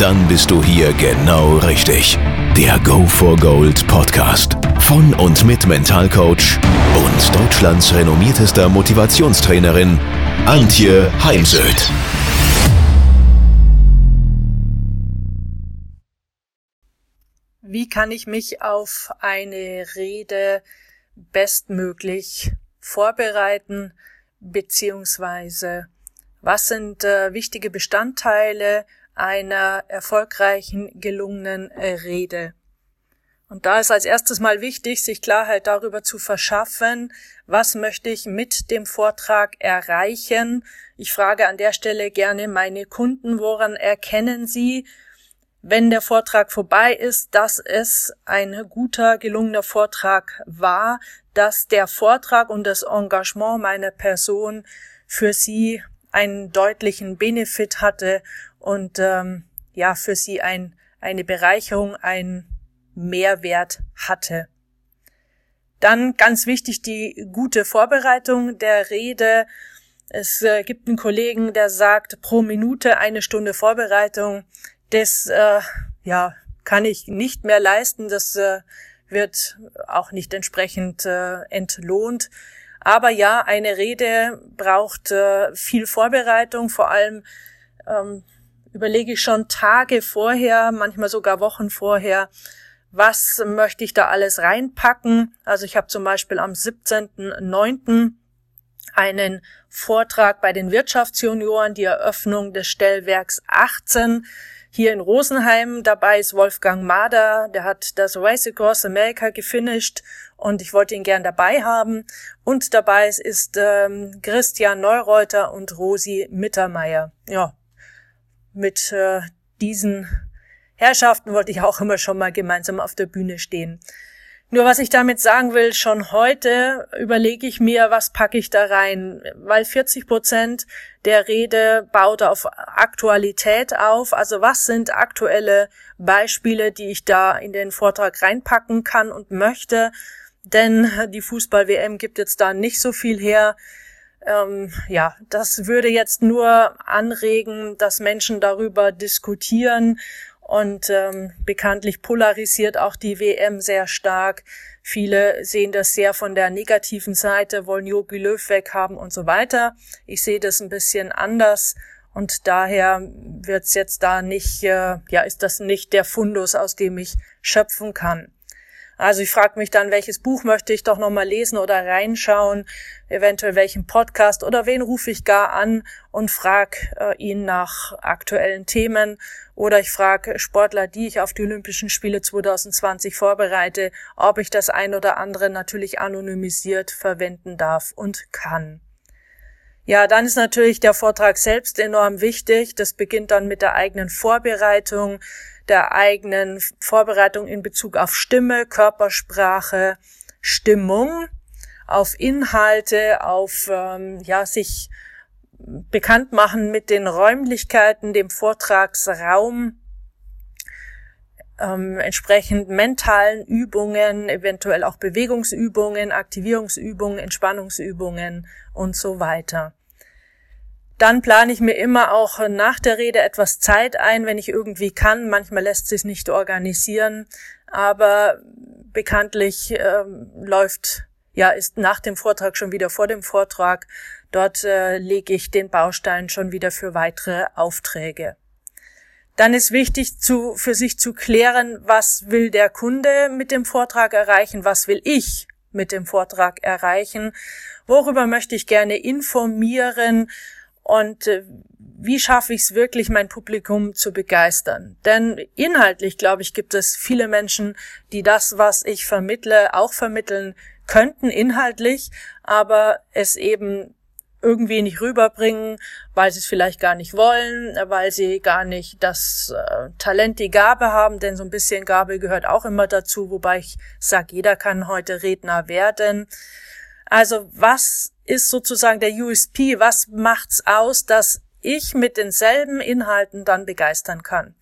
Dann bist du hier genau richtig. Der Go for Gold Podcast von und mit Mentalcoach und Deutschlands renommiertester Motivationstrainerin Antje Heimsöth. Wie kann ich mich auf eine Rede bestmöglich vorbereiten, beziehungsweise was sind äh, wichtige Bestandteile einer erfolgreichen, gelungenen äh, Rede? Und da ist als erstes mal wichtig, sich Klarheit darüber zu verschaffen, was möchte ich mit dem Vortrag erreichen. Ich frage an der Stelle gerne meine Kunden, woran erkennen sie, wenn der Vortrag vorbei ist, dass es ein guter, gelungener Vortrag war, dass der Vortrag und das Engagement meiner Person für sie einen deutlichen Benefit hatte und ähm, ja für sie ein, eine Bereicherung, ein Mehrwert hatte. Dann ganz wichtig die gute Vorbereitung der Rede. Es äh, gibt einen Kollegen, der sagt, pro Minute eine Stunde Vorbereitung das äh, ja kann ich nicht mehr leisten. Das äh, wird auch nicht entsprechend äh, entlohnt. Aber ja, eine Rede braucht äh, viel Vorbereitung. Vor allem ähm, überlege ich schon Tage vorher, manchmal sogar Wochen vorher, was möchte ich da alles reinpacken. Also ich habe zum Beispiel am 17.09. einen Vortrag bei den Wirtschaftsjunioren, die Eröffnung des Stellwerks 18 hier in Rosenheim. Dabei ist Wolfgang Mader, der hat das Race Across America gefinisht und ich wollte ihn gern dabei haben. Und dabei ist ähm, Christian Neureuter und Rosi Mittermeier. Ja, mit äh, diesen Herrschaften wollte ich auch immer schon mal gemeinsam auf der Bühne stehen. Nur was ich damit sagen will, schon heute überlege ich mir, was packe ich da rein, weil 40 Prozent der Rede baut auf Aktualität auf. Also was sind aktuelle Beispiele, die ich da in den Vortrag reinpacken kann und möchte? Denn die Fußball-WM gibt jetzt da nicht so viel her. Ähm, ja, das würde jetzt nur anregen, dass Menschen darüber diskutieren und ähm, bekanntlich polarisiert auch die WM sehr stark. Viele sehen das sehr von der negativen Seite, wollen Jogi Löw weghaben und so weiter. Ich sehe das ein bisschen anders und daher wird's jetzt da nicht, äh, ja, ist das nicht der Fundus, aus dem ich schöpfen kann. Also ich frage mich dann, welches Buch möchte ich doch nochmal lesen oder reinschauen, eventuell welchen Podcast oder wen rufe ich gar an und frage äh, ihn nach aktuellen Themen oder ich frage Sportler, die ich auf die Olympischen Spiele 2020 vorbereite, ob ich das ein oder andere natürlich anonymisiert verwenden darf und kann. Ja, dann ist natürlich der Vortrag selbst enorm wichtig. Das beginnt dann mit der eigenen Vorbereitung der eigenen Vorbereitung in Bezug auf Stimme, Körpersprache, Stimmung, auf Inhalte, auf ähm, ja sich bekannt machen mit den Räumlichkeiten, dem Vortragsraum, ähm, entsprechend mentalen Übungen, eventuell auch Bewegungsübungen, Aktivierungsübungen, Entspannungsübungen und so weiter. Dann plane ich mir immer auch nach der Rede etwas Zeit ein, wenn ich irgendwie kann. Manchmal lässt sich nicht organisieren, aber bekanntlich äh, läuft ja ist nach dem Vortrag schon wieder vor dem Vortrag. Dort äh, lege ich den Baustein schon wieder für weitere Aufträge. Dann ist wichtig zu, für sich zu klären, was will der Kunde mit dem Vortrag erreichen, was will ich mit dem Vortrag erreichen, worüber möchte ich gerne informieren, und äh, wie schaffe ich es wirklich, mein Publikum zu begeistern? Denn inhaltlich, glaube ich, gibt es viele Menschen, die das, was ich vermittle, auch vermitteln könnten inhaltlich, aber es eben irgendwie nicht rüberbringen, weil sie es vielleicht gar nicht wollen, weil sie gar nicht das äh, Talent, die Gabe haben, denn so ein bisschen Gabe gehört auch immer dazu, wobei ich sage, jeder kann heute Redner werden. Also was ist sozusagen der USP? Was macht's aus, dass ich mit denselben Inhalten dann begeistern kann?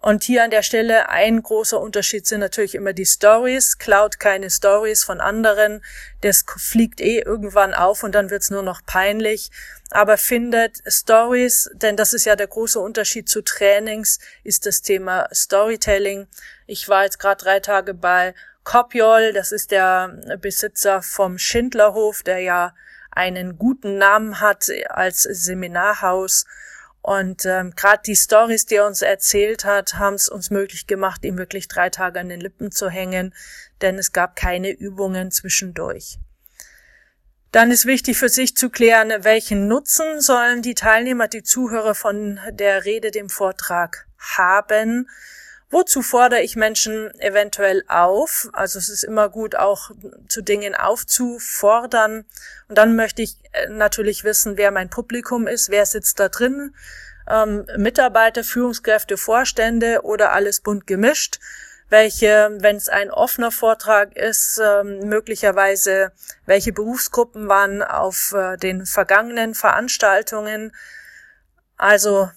Und hier an der Stelle ein großer Unterschied sind natürlich immer die Stories. Klaut keine Stories von anderen. Das fliegt eh irgendwann auf und dann wird's nur noch peinlich. Aber findet Stories, denn das ist ja der große Unterschied zu Trainings, ist das Thema Storytelling. Ich war jetzt gerade drei Tage bei Kopjol, das ist der Besitzer vom Schindlerhof, der ja einen guten Namen hat als Seminarhaus. Und ähm, gerade die Stories, die er uns erzählt hat, haben es uns möglich gemacht, ihm wirklich drei Tage an den Lippen zu hängen, denn es gab keine Übungen zwischendurch. Dann ist wichtig für sich zu klären, welchen Nutzen sollen die Teilnehmer, die Zuhörer von der Rede, dem Vortrag haben. Wozu fordere ich Menschen eventuell auf? Also es ist immer gut, auch zu Dingen aufzufordern. Und dann möchte ich äh, natürlich wissen, wer mein Publikum ist, wer sitzt da drin. Ähm, Mitarbeiter, Führungskräfte, Vorstände oder alles bunt gemischt. Welche, wenn es ein offener Vortrag ist, ähm, möglicherweise welche Berufsgruppen waren auf äh, den vergangenen Veranstaltungen. Also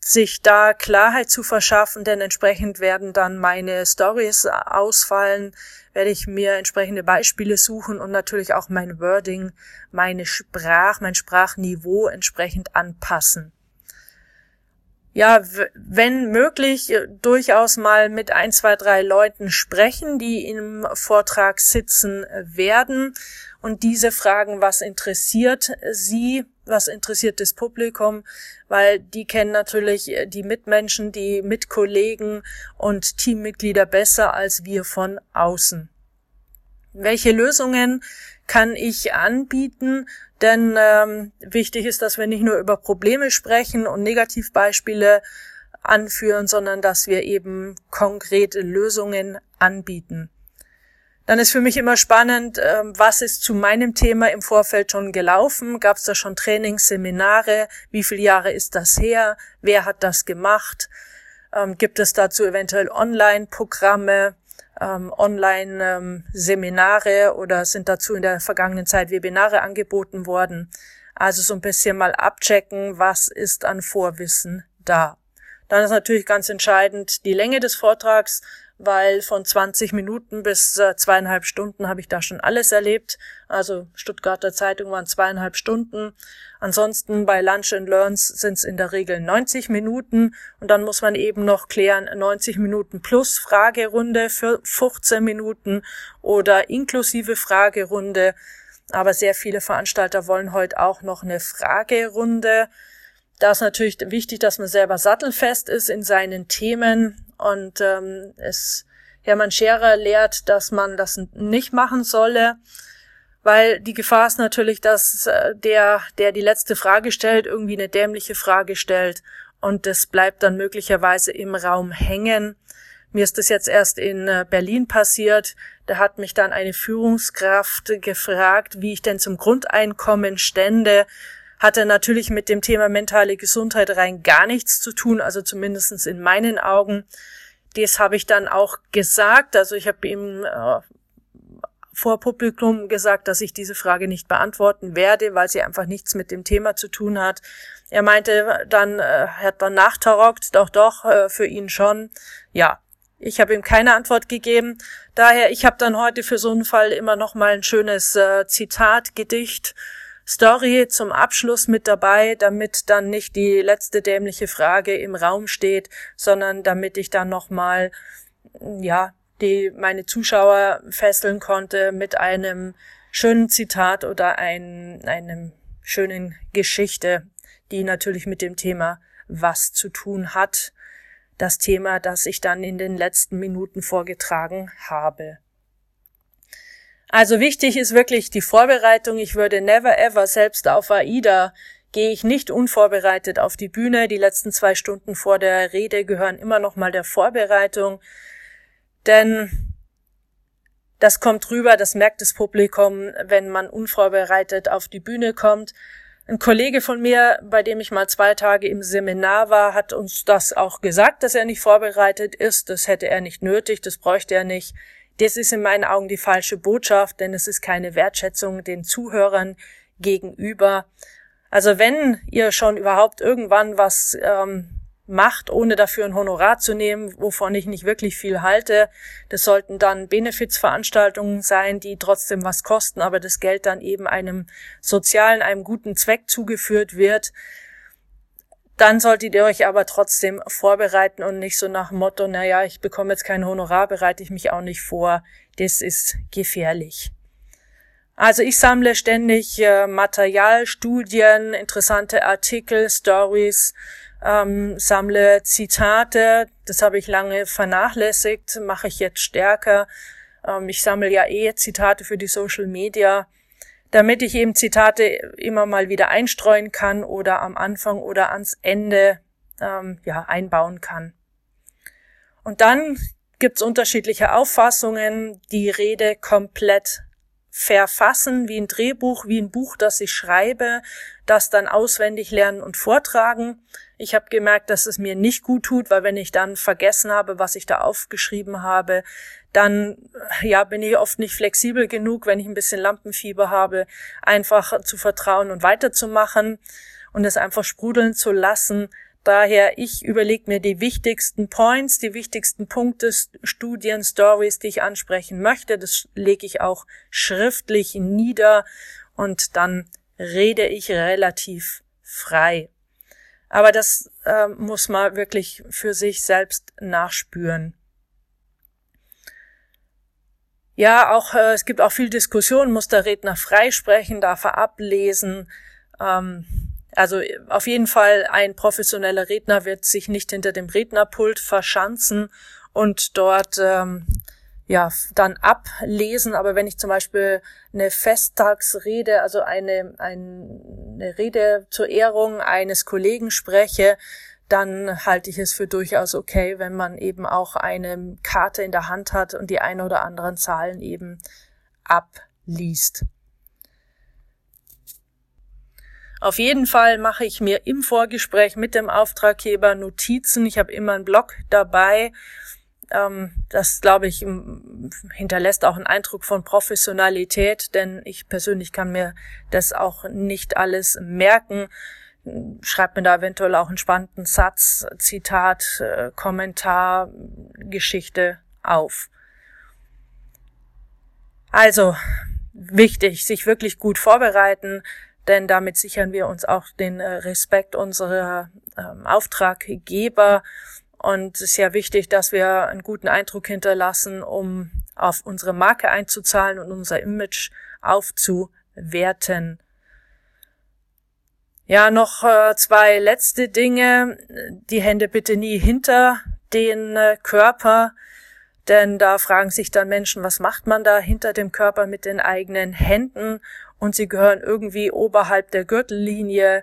sich da Klarheit zu verschaffen, denn entsprechend werden dann meine Stories ausfallen, werde ich mir entsprechende Beispiele suchen und natürlich auch mein Wording, meine Sprach, mein Sprachniveau entsprechend anpassen. Ja, wenn möglich, durchaus mal mit ein, zwei, drei Leuten sprechen, die im Vortrag sitzen werden und diese fragen, was interessiert sie, was interessiert das Publikum, weil die kennen natürlich die Mitmenschen, die Mitkollegen und Teammitglieder besser als wir von außen. Welche Lösungen kann ich anbieten? Denn ähm, wichtig ist, dass wir nicht nur über Probleme sprechen und Negativbeispiele anführen, sondern dass wir eben konkrete Lösungen anbieten. Dann ist für mich immer spannend, ähm, was ist zu meinem Thema im Vorfeld schon gelaufen? Gab es da schon Trainings, Seminare? Wie viele Jahre ist das her? Wer hat das gemacht? Ähm, gibt es dazu eventuell Online-Programme, ähm, Online-Seminare oder sind dazu in der vergangenen Zeit Webinare angeboten worden? Also so ein bisschen mal abchecken, was ist an Vorwissen da. Dann ist natürlich ganz entscheidend die Länge des Vortrags weil von 20 Minuten bis äh, zweieinhalb Stunden habe ich da schon alles erlebt. Also Stuttgarter Zeitung waren zweieinhalb Stunden. Ansonsten bei Lunch and Learns sind es in der Regel 90 Minuten und dann muss man eben noch klären 90 Minuten plus Fragerunde für 15 Minuten oder inklusive Fragerunde. Aber sehr viele Veranstalter wollen heute auch noch eine Fragerunde. Da ist natürlich wichtig, dass man selber sattelfest ist in seinen Themen und ähm, es Hermann Scherer lehrt, dass man das nicht machen solle, weil die Gefahr ist natürlich, dass äh, der, der die letzte Frage stellt, irgendwie eine dämliche Frage stellt und das bleibt dann möglicherweise im Raum hängen. Mir ist das jetzt erst in äh, Berlin passiert. Da hat mich dann eine Führungskraft gefragt, wie ich denn zum Grundeinkommen stände. Hatte natürlich mit dem Thema mentale Gesundheit rein gar nichts zu tun, also zumindestens in meinen Augen. Das habe ich dann auch gesagt. Also ich habe ihm äh, vor Publikum gesagt, dass ich diese Frage nicht beantworten werde, weil sie einfach nichts mit dem Thema zu tun hat. Er meinte dann, äh, hat dann nachtarockt, doch doch, äh, für ihn schon. Ja, ich habe ihm keine Antwort gegeben. Daher, ich habe dann heute für so einen Fall immer noch mal ein schönes äh, Zitat, Gedicht Story zum Abschluss mit dabei, damit dann nicht die letzte dämliche Frage im Raum steht, sondern damit ich dann nochmal, ja, die meine Zuschauer fesseln konnte mit einem schönen Zitat oder ein, einem schönen Geschichte, die natürlich mit dem Thema was zu tun hat. Das Thema, das ich dann in den letzten Minuten vorgetragen habe. Also wichtig ist wirklich die Vorbereitung. Ich würde never ever selbst auf AIDA gehe ich nicht unvorbereitet auf die Bühne. Die letzten zwei Stunden vor der Rede gehören immer noch mal der Vorbereitung, denn das kommt rüber, das merkt das Publikum, wenn man unvorbereitet auf die Bühne kommt. Ein Kollege von mir, bei dem ich mal zwei Tage im Seminar war, hat uns das auch gesagt, dass er nicht vorbereitet ist. Das hätte er nicht nötig, das bräuchte er nicht. Das ist in meinen Augen die falsche Botschaft, denn es ist keine Wertschätzung den Zuhörern gegenüber. Also wenn ihr schon überhaupt irgendwann was ähm, macht, ohne dafür ein Honorar zu nehmen, wovon ich nicht wirklich viel halte. Das sollten dann Benefizveranstaltungen sein, die trotzdem was kosten, aber das Geld dann eben einem sozialen, einem guten Zweck zugeführt wird. Dann solltet ihr euch aber trotzdem vorbereiten und nicht so nach dem Motto, naja, ich bekomme jetzt kein Honorar, bereite ich mich auch nicht vor. Das ist gefährlich. Also ich sammle ständig äh, Material, Studien, interessante Artikel, Stories, ähm, sammle Zitate. Das habe ich lange vernachlässigt, mache ich jetzt stärker. Ähm, ich sammle ja eh Zitate für die Social Media, damit ich eben Zitate immer mal wieder einstreuen kann oder am Anfang oder ans Ende ähm, ja einbauen kann. Und dann gibt's unterschiedliche Auffassungen, die Rede komplett verfassen, wie ein Drehbuch, wie ein Buch, das ich schreibe, das dann auswendig lernen und vortragen. Ich habe gemerkt, dass es mir nicht gut tut, weil wenn ich dann vergessen habe, was ich da aufgeschrieben habe, dann ja bin ich oft nicht flexibel genug, wenn ich ein bisschen Lampenfieber habe, einfach zu vertrauen und weiterzumachen und es einfach sprudeln zu lassen. Daher, ich überlege mir die wichtigsten Points, die wichtigsten Punkte, Studien, Stories, die ich ansprechen möchte. Das lege ich auch schriftlich nieder und dann rede ich relativ frei. Aber das äh, muss man wirklich für sich selbst nachspüren. Ja, auch äh, es gibt auch viel Diskussion, muss der Redner freisprechen, darf er ablesen. Ähm, also auf jeden Fall ein professioneller Redner wird sich nicht hinter dem Rednerpult verschanzen und dort ähm, ja dann ablesen. Aber wenn ich zum Beispiel eine Festtagsrede, also eine, eine Rede zur Ehrung eines Kollegen spreche, dann halte ich es für durchaus okay, wenn man eben auch eine Karte in der Hand hat und die ein oder anderen Zahlen eben abliest. Auf jeden Fall mache ich mir im Vorgespräch mit dem Auftraggeber Notizen. Ich habe immer einen Blog dabei. Ähm, das, glaube ich, hinterlässt auch einen Eindruck von Professionalität, denn ich persönlich kann mir das auch nicht alles merken. Schreibt mir da eventuell auch einen spannenden Satz, Zitat, äh, Kommentar, Geschichte auf. Also, wichtig, sich wirklich gut vorbereiten, denn damit sichern wir uns auch den äh, Respekt unserer ähm, Auftraggeber. Und es ist ja wichtig, dass wir einen guten Eindruck hinterlassen, um auf unsere Marke einzuzahlen und unser Image aufzuwerten. Ja, noch äh, zwei letzte Dinge. Die Hände bitte nie hinter den äh, Körper, denn da fragen sich dann Menschen, was macht man da hinter dem Körper mit den eigenen Händen? und sie gehören irgendwie oberhalb der Gürtellinie,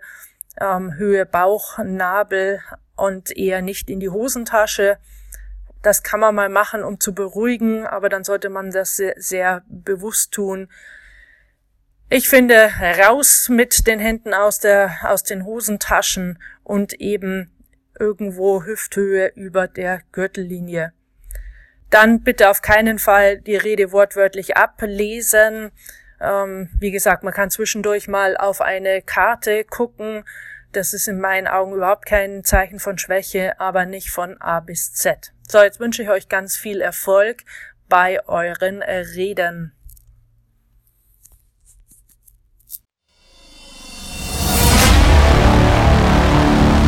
ähm, Höhe Bauch, Nabel und eher nicht in die Hosentasche. Das kann man mal machen, um zu beruhigen, aber dann sollte man das sehr, sehr bewusst tun. Ich finde, raus mit den Händen aus der, aus den Hosentaschen und eben irgendwo Hüfthöhe über der Gürtellinie. Dann bitte auf keinen Fall die Rede wortwörtlich ablesen. Ähm, wie gesagt, man kann zwischendurch mal auf eine Karte gucken. Das ist in meinen Augen überhaupt kein Zeichen von Schwäche, aber nicht von A bis Z. So, jetzt wünsche ich euch ganz viel Erfolg bei euren Reden.